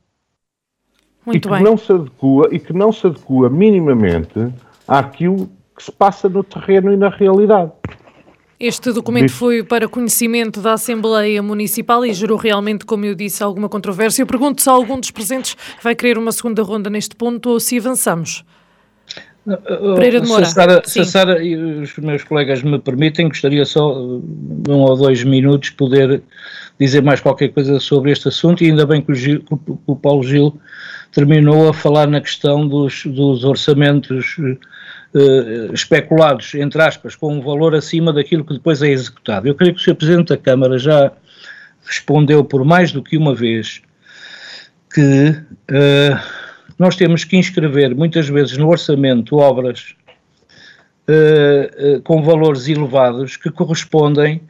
Muito e que bem. não se adequa e que não se adequa minimamente àquilo que se passa no terreno e na realidade. Este documento foi para conhecimento da Assembleia Municipal e gerou realmente, como eu disse, alguma controvérsia. Eu pergunto se algum dos presentes vai querer uma segunda ronda neste ponto ou se avançamos. Pereira de Moura. Se a, Sara, se a Sara e os meus colegas me permitem, gostaria só uh, um ou dois minutos poder dizer mais qualquer coisa sobre este assunto e ainda bem que o, Gil, que o Paulo Gil terminou a falar na questão dos, dos orçamentos uh, especulados, entre aspas, com um valor acima daquilo que depois é executado. Eu creio que o Sr. Presidente da Câmara já respondeu por mais do que uma vez que uh, nós temos que inscrever muitas vezes no orçamento obras uh, uh, com valores elevados que correspondem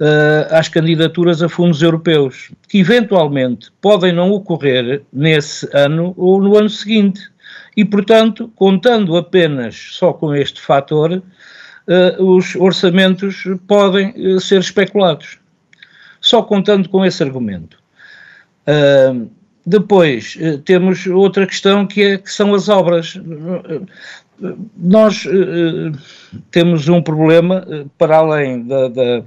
uh, às candidaturas a fundos europeus, que eventualmente podem não ocorrer nesse ano ou no ano seguinte. E, portanto, contando apenas só com este fator, os orçamentos podem ser especulados. Só contando com esse argumento. Depois eh, temos outra questão que, é, que são as obras. Nós eh, temos um problema, eh, para além da, da,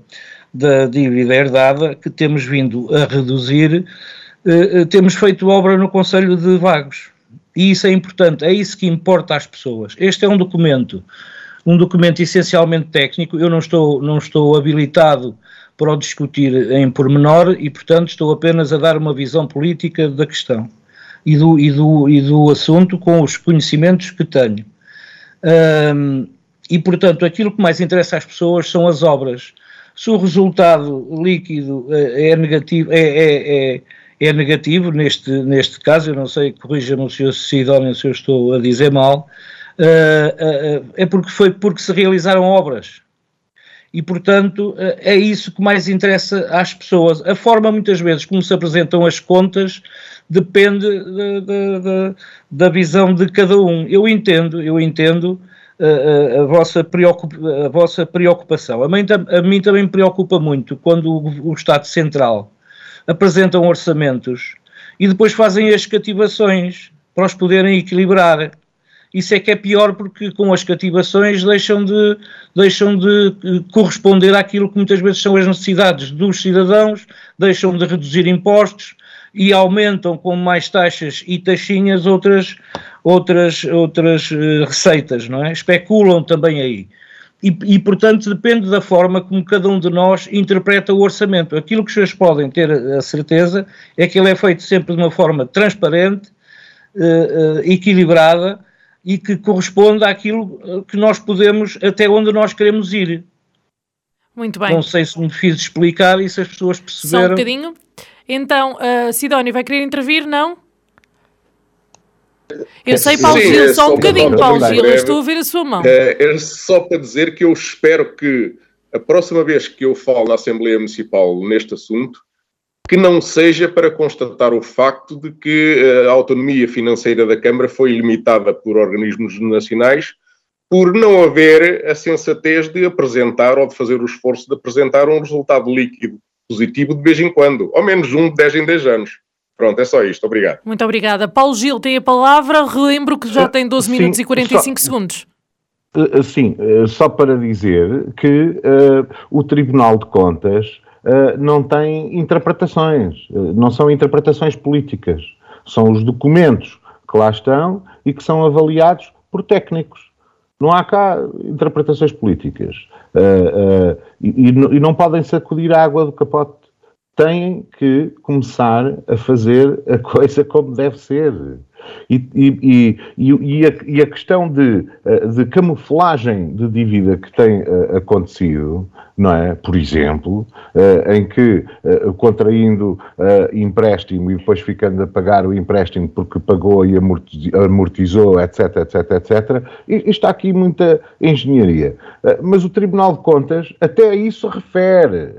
da dívida herdada, que temos vindo a reduzir, temos feito obra no Conselho de Vagos. E isso é importante, é isso que importa às pessoas. Este é um documento, um documento essencialmente técnico, eu não estou, não estou habilitado para o discutir em pormenor e, portanto, estou apenas a dar uma visão política da questão e do, e do, e do assunto com os conhecimentos que tenho. E, portanto, aquilo que mais interessa às pessoas são as obras. Se o resultado líquido eh, é negativo, é, é, é, é negativo neste, neste caso, eu não sei, corrija-me o Sr. Sidónio se eu estou a dizer mal, uh, uh, é porque foi porque se realizaram obras e, portanto, é isso que mais interessa às pessoas. A forma, muitas vezes, como se apresentam as contas depende de, de, de, da visão de cada um. Eu entendo, eu entendo a, uh, uh, a, vossa, a vossa preocupação. A mim, a mim também preocupa muito quando o, o Estado Central apresentam orçamentos e depois fazem as cativações para os poderem equilibrar isso é que é pior porque com as cativações deixam de, deixam de eh, corresponder àquilo que muitas vezes são as necessidades dos cidadãos, deixam de reduzir impostos e aumentam com mais taxas e taxinhas outras, outras, outras uh, receitas, não é? Especulam também aí. E, e, portanto, depende da forma como cada um de nós interpreta o orçamento. Aquilo que senhores podem ter a certeza é que ele é feito sempre de uma forma transparente, uh, uh, equilibrada e que corresponde àquilo que nós podemos, até onde nós queremos ir. Muito bem. Não sei se me fiz explicar e se as pessoas perceberam. Só um bocadinho. Então, uh, Sidónio, vai querer intervir, não? Eu sei, Paulo Sim, Gil, é só um bocadinho, Paulo Gil, eu estou a ver a sua mão. É, é só para dizer que eu espero que a próxima vez que eu falo na Assembleia Municipal neste assunto, que não seja para constatar o facto de que eh, a autonomia financeira da Câmara foi limitada por organismos nacionais por não haver a sensatez de apresentar ou de fazer o esforço de apresentar um resultado líquido positivo de vez em quando, ao menos um de 10 em 10 anos. Pronto, é só isto. Obrigado. Muito obrigada. Paulo Gil tem a palavra. Relembro que já tem 12 minutos Sim, e 45 só, segundos. Eh, sim, eh, só para dizer que uh, o Tribunal de Contas uh, não tem interpretações, uh, não são interpretações políticas, são os documentos que lá estão e que são avaliados por técnicos. Não há cá interpretações políticas. Uh, e, e, não podem sacudir a água do capote. Têm que começar a fazer a coisa como deve ser. E, e, e, a, e, a, questão de, eh, de, camuflagem de dívida que tem uh, acontecido, não é? Por exemplo, uh, em que contraindo empréstimo e depois ficando a pagar o empréstimo porque pagou e amortizou, etc, etc, etc, está aqui muita engenharia. mas o Tribunal de Contas até isso refere.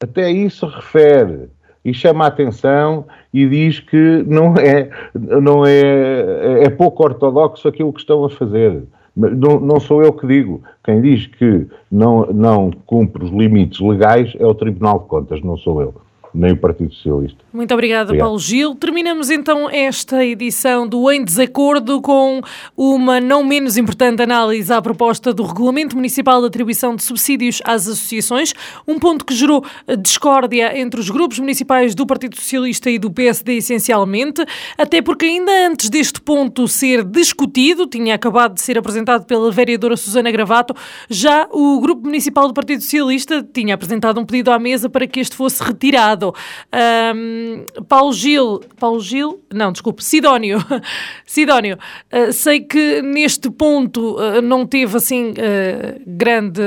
Até isso refere e chama a atenção e diz que não é, não é, é pouco ortodoxo aquilo que estão a fazer. Não, não sou eu que digo. Quem diz que não, não cumpre os limites legais é o Tribunal de Contas, não sou eu nem o Partido Socialista. Muito obrigada, Obrigado. Paulo Gil. Terminamos então esta edição do Em Desacordo com uma não menos importante análise à proposta do Regulamento Municipal de Atribuição de Subsídios às Associações, um ponto que gerou discórdia entre os grupos municipais do Partido Socialista e do PSD, essencialmente, até porque ainda antes deste ponto ser discutido, tinha acabado de ser apresentado pela vereadora Susana Gravato, já o Grupo Municipal do Partido Socialista tinha apresentado um pedido à mesa para que este fosse retirado um, Paulo Gil, Paulo Gil, não, desculpe, Sidónio, Sidónio, uh, sei que neste ponto uh, não teve assim uh, grande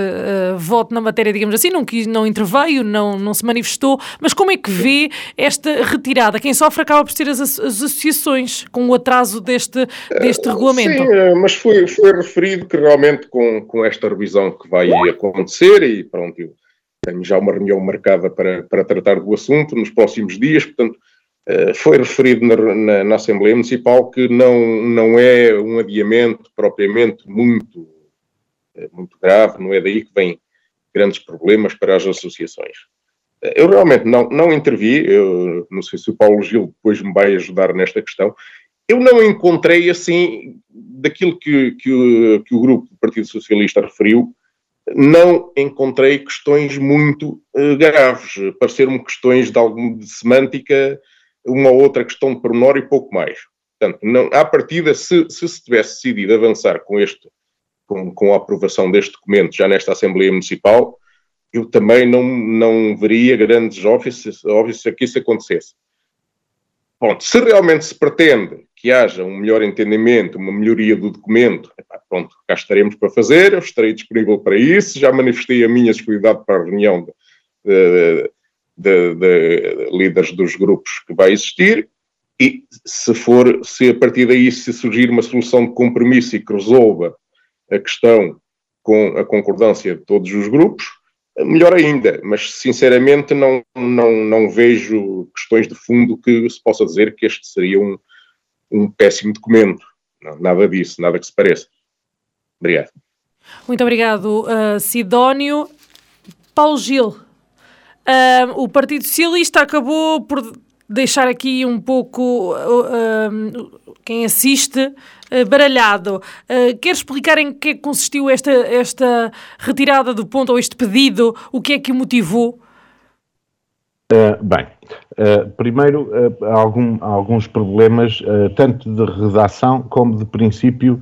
voto na matéria, digamos assim, não, quis, não interveio, não, não se manifestou, mas como é que vê esta retirada? Quem sofre acaba por ser as, as associações com o atraso deste, deste regulamento. Sim, mas foi, foi referido que realmente com, com esta revisão que vai acontecer e pronto, tenho já uma reunião marcada para, para tratar do assunto nos próximos dias, portanto, eh, foi referido na, na, na, Assembleia Municipal que não, não é um adiamento propriamente muito, eh, muito grave, não é daí que vem grandes problemas para as associações. Eh, eu realmente não, não intervi, eu não sei se o Paulo Gil depois me vai ajudar nesta questão. Eu não encontrei, assim, daquilo que, que, que o grupo do Partido Socialista referiu, não encontrei questões muito uh, graves. Pareceram-me questões de alguma de semântica, uma ou outra questão de pormenor e pouco mais. Portanto, não, à partida, se, se se tivesse decidido avançar com este, com, com a aprovação deste documento já nesta Assembleia Municipal, eu também não, não veria grandes óbvios, óbvios a que isso acontecesse. Pronto, se realmente se pretende que haja um melhor entendimento, uma melhoria do documento, epá, pronto, cá estaremos para fazer, eu estarei disponível para isso, já manifestei a minha disponibilidade para a reunião de, de, de, de líderes dos grupos que vai existir, e se for, se a partir daí se surgir uma solução de compromisso e que resolva a questão com a concordância de todos os grupos, melhor ainda, mas sinceramente não, não, não vejo questões de fundo que se possa dizer que este seria um, um péssimo documento. Não, nada disso, nada que se pareça. Obrigado. Muito obrigado, uh, Sidónio. Paulo Gil, uh, o Partido Socialista acabou por deixar aqui um pouco uh, quem assiste baralhado. quer explicar em que é consistiu esta, esta retirada do ponto ou este pedido? O que é que o motivou? Uh, bem, Uh, primeiro, uh, há, algum, alguns problemas, uh, tanto de redação como de princípio,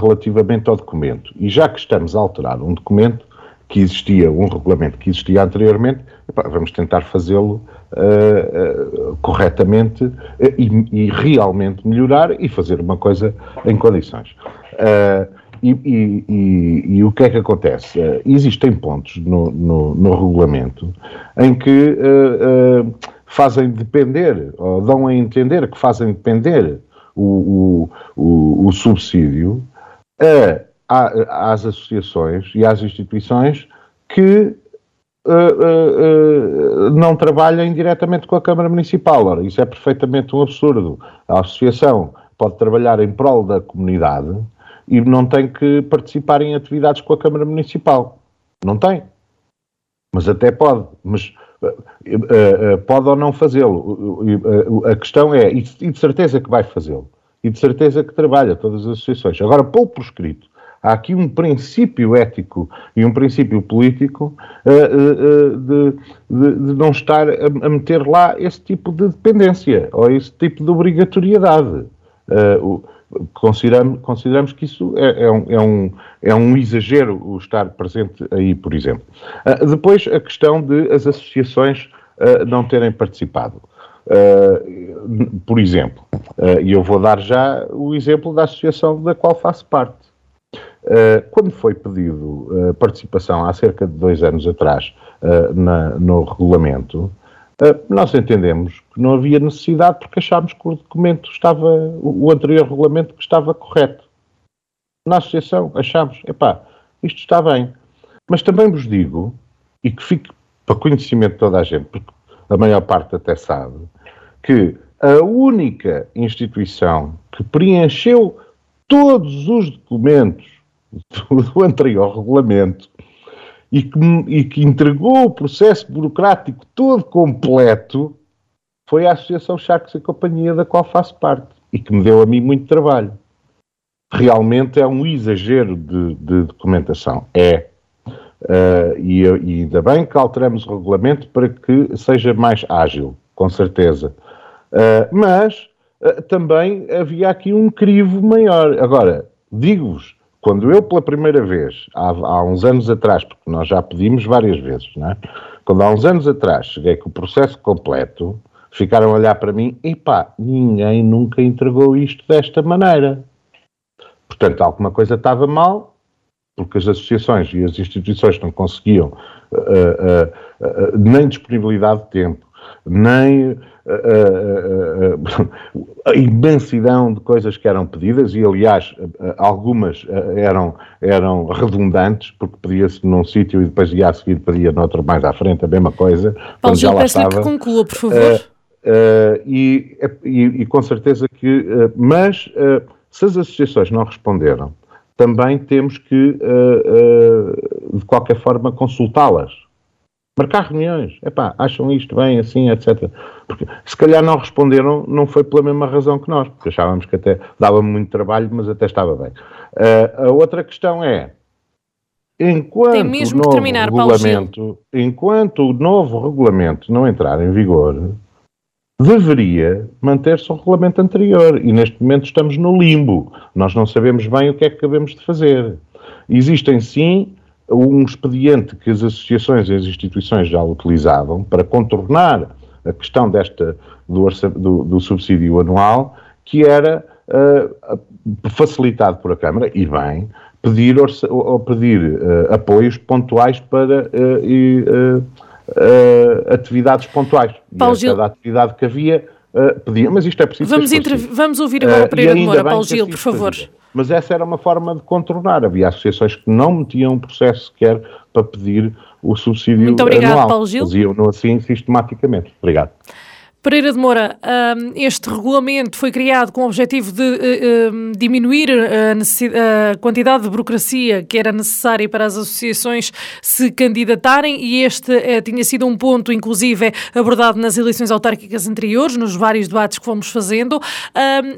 relativamente ao documento. E já que estamos a alterar um documento que existia, um regulamento que existia anteriormente, epá, vamos tentar fazê-lo corretamente e, e, realmente melhorar e fazer uma coisa em condições. E, e, e, e, o que é que acontece? Uh, existem pontos no, no, no, regulamento em que uh, uh, fazem depender, ou dão a entender que fazem depender o, o, o, o subsídio a, a, às associações e às instituições que não trabalhem diretamente com a Câmara Municipal. Ora, isso é perfeitamente um absurdo. A associação pode trabalhar em prol da comunidade e não tem que participar em atividades com a Câmara Municipal. Não tem. Mas até pode. Mas uh, uh, pode ou não fazê-lo. Uh, a questão é, e de certeza que vai fazê-lo. E de certeza que trabalha todas as associações. Agora, pô por escrito, há aqui um princípio ético e um princípio político de, de, de, não estar a, a, meter lá esse tipo de dependência ou esse tipo de obrigatoriedade. Uh, consideramos, consideramos que isso é, é, um, é, um, é um exagero o estar presente aí, por exemplo. Uh, depois, a questão de as associações uh, não terem participado. Uh, por exemplo, e eu vou dar já o exemplo da associação da qual faço parte. quando foi pedido participação há cerca de dois anos atrás na, no regulamento, nós entendemos não havia necessidade porque achámos que o documento estava, o anterior regulamento que estava correto. Na associação achámos, epá, isto está bem. Mas também vos digo, e que fique para conhecimento de toda a gente, porque a maior parte até sabe, que a única instituição que preencheu todos os documentos do, anterior regulamento e que, e que entregou o processo burocrático todo completo foi a Associação Charcos e Companhia, da qual faço parte, e que me deu a mim muito trabalho. Realmente é um exagero de, de documentação. É. Uh, e, e, ainda bem que alteramos o regulamento para que seja mais ágil, com certeza. Uh, mas uh, também havia aqui um crivo maior. Agora, digo-vos, quando eu, pela primeira vez, há, há, uns anos atrás, porque nós já pedimos várias vezes, não é? quando há uns anos atrás cheguei com o processo completo, ficaram a olhar para mim e pá, ninguém nunca entregou isto desta maneira. Portanto, alguma coisa estava mal, porque as associações e as instituições não conseguiam uh, uh, uh, nem disponibilidade de tempo, nem a, imensidão de coisas que eram pedidas e, aliás, algumas eram, eram redundantes, porque pedia-se num sítio e depois ia a seguir pedia noutro mais à frente, a mesma coisa. Paulo Gil, peço-lhe que conclua, por favor. Uh, uh, e, e, e, com certeza que... Uh, mas se as associações não responderam, também temos que, de qualquer forma, consultá-las marcar reuniões. Epá, acham isto bem, assim, etc. Porque se calhar não responderam, não foi pela mesma razão que nós, porque achávamos que até dava muito trabalho, mas até estava bem. Uh, a outra questão é, enquanto Tem mesmo o novo terminar, regulamento, enquanto o novo regulamento não entrar em vigor, deveria manter-se o regulamento anterior. E neste momento estamos no limbo. Nós não sabemos bem o que é que acabamos de fazer. Existem sim um expediente que as associações e as instituições já utilizavam para contornar a questão desta, do, do, do subsídio anual, que era uh, facilitado por a Câmara, e bem, pedir, pedir uh, apoios pontuais para uh, e, atividades pontuais. Paulo e cada atividade que havia pedia, mas isto é preciso. Vamos, vamos ouvir agora uh, Pereira de Moura, Paulo Gil, por favor. Fazia mas essa era uma forma de contornar. Havia associações que não metiam processo sequer para pedir o subsídio Muito obrigado, anual. Paulo Gil. Faziam-no assim sistematicamente. Obrigado. Pereira de Moura, este regulamento foi criado com o objetivo de eh, diminuir a, quantidade de burocracia que era necessária para as associações se candidatarem e este eh, tinha sido um ponto, inclusive, abordado nas eleições autárquicas anteriores, nos vários debates que fomos fazendo.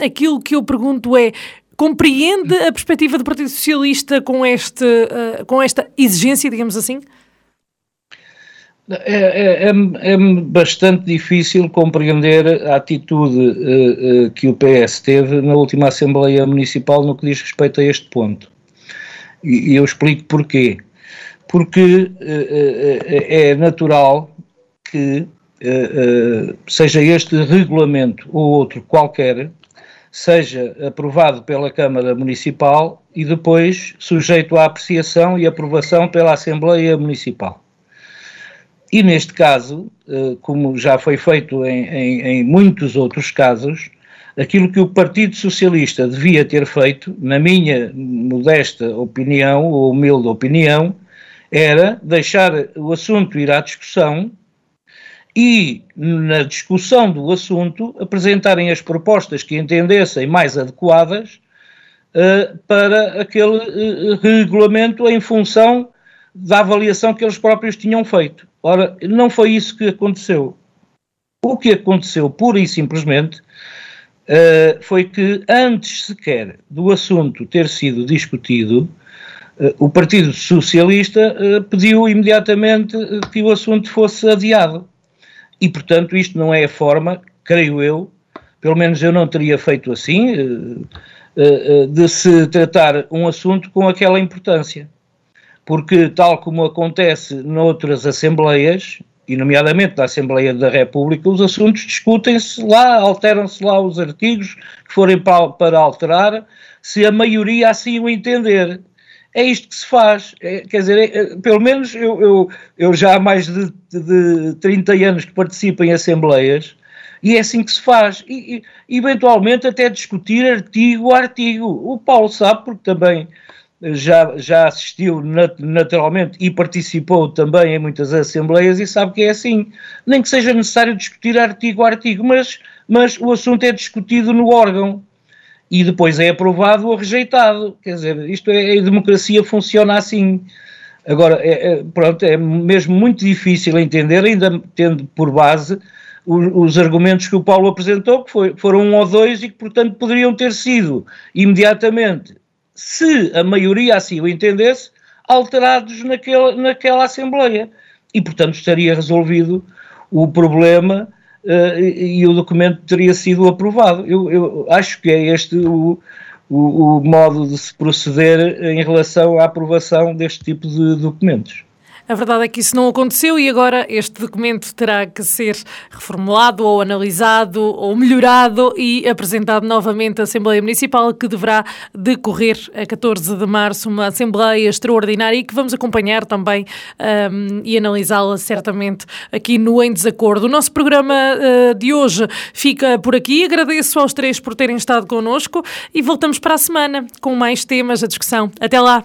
aquilo que eu pergunto é, Compreende a perspectiva do Partido Socialista com, este, com esta exigência, digamos assim? É, é, é, é, bastante difícil compreender a atitude uh, uh, que o PS teve na última Assembleia Municipal no que diz respeito a este ponto. E, e eu explico porquê. Porque uh, é natural que, seja este regulamento ou outro qualquer, seja aprovado pela Câmara Municipal e depois sujeito à apreciação e aprovação pela Assembleia Municipal. E neste caso, eh, como já foi feito em, em, em, muitos outros casos, aquilo que o Partido Socialista devia ter feito, na minha modesta opinião, ou humilde opinião, era deixar o assunto ir à discussão e, na discussão do assunto, apresentarem as propostas que entendessem mais adequadas uh, para aquele uh, regulamento em função da avaliação que eles próprios tinham feito. Ora, não foi isso que aconteceu. O que aconteceu, pura e simplesmente, uh, foi que antes sequer do assunto ter sido discutido, uh, o Partido Socialista uh, pediu imediatamente que o assunto fosse adiado. E, portanto, isto não é a forma, creio eu, pelo menos eu não teria feito assim, de se tratar um assunto com aquela importância porque, tal como acontece noutras assembleias, e nomeadamente na Assembleia da República, os assuntos discutem-se lá, alteram-se lá os artigos que forem para, para, alterar, se a maioria assim o entender. É isto que se faz. É, quer dizer, é, é pelo menos eu, eu, eu, já há mais de, de 30 anos que participo em assembleias e é assim que se faz. E, e eventualmente até discutir artigo a artigo. O Paulo sabe, porque também já, já assistiu naturalmente e participou também em muitas assembleias e sabe que é assim. Nem que seja necessário discutir artigo a artigo, mas, mas o assunto é discutido no órgão e depois é aprovado ou rejeitado. Quer dizer, isto é, a democracia funciona assim. Agora, é, é, pronto, é mesmo muito difícil entender, ainda tendo por base os, os, argumentos que o Paulo apresentou, que foi, foram um ou dois e que, portanto, poderiam ter sido imediatamente se a maioria assim o entendesse, alterados naquela, naquela Assembleia. E, portanto, estaria resolvido o problema uh, e, e, o documento teria sido aprovado. Eu, eu acho que é este o, o, o, modo de se proceder em relação à aprovação deste tipo de documentos. A verdade é que isso não aconteceu e agora este documento terá que ser reformulado ou analisado ou melhorado e apresentado novamente à Assembleia Municipal, que deverá decorrer a 14 de março, uma Assembleia extraordinária e que vamos acompanhar também um, e analisá-la certamente aqui no Em Desacordo. O nosso programa uh, de hoje fica por aqui. Agradeço aos três por terem estado connosco e voltamos para a semana com mais temas à discussão. Até lá!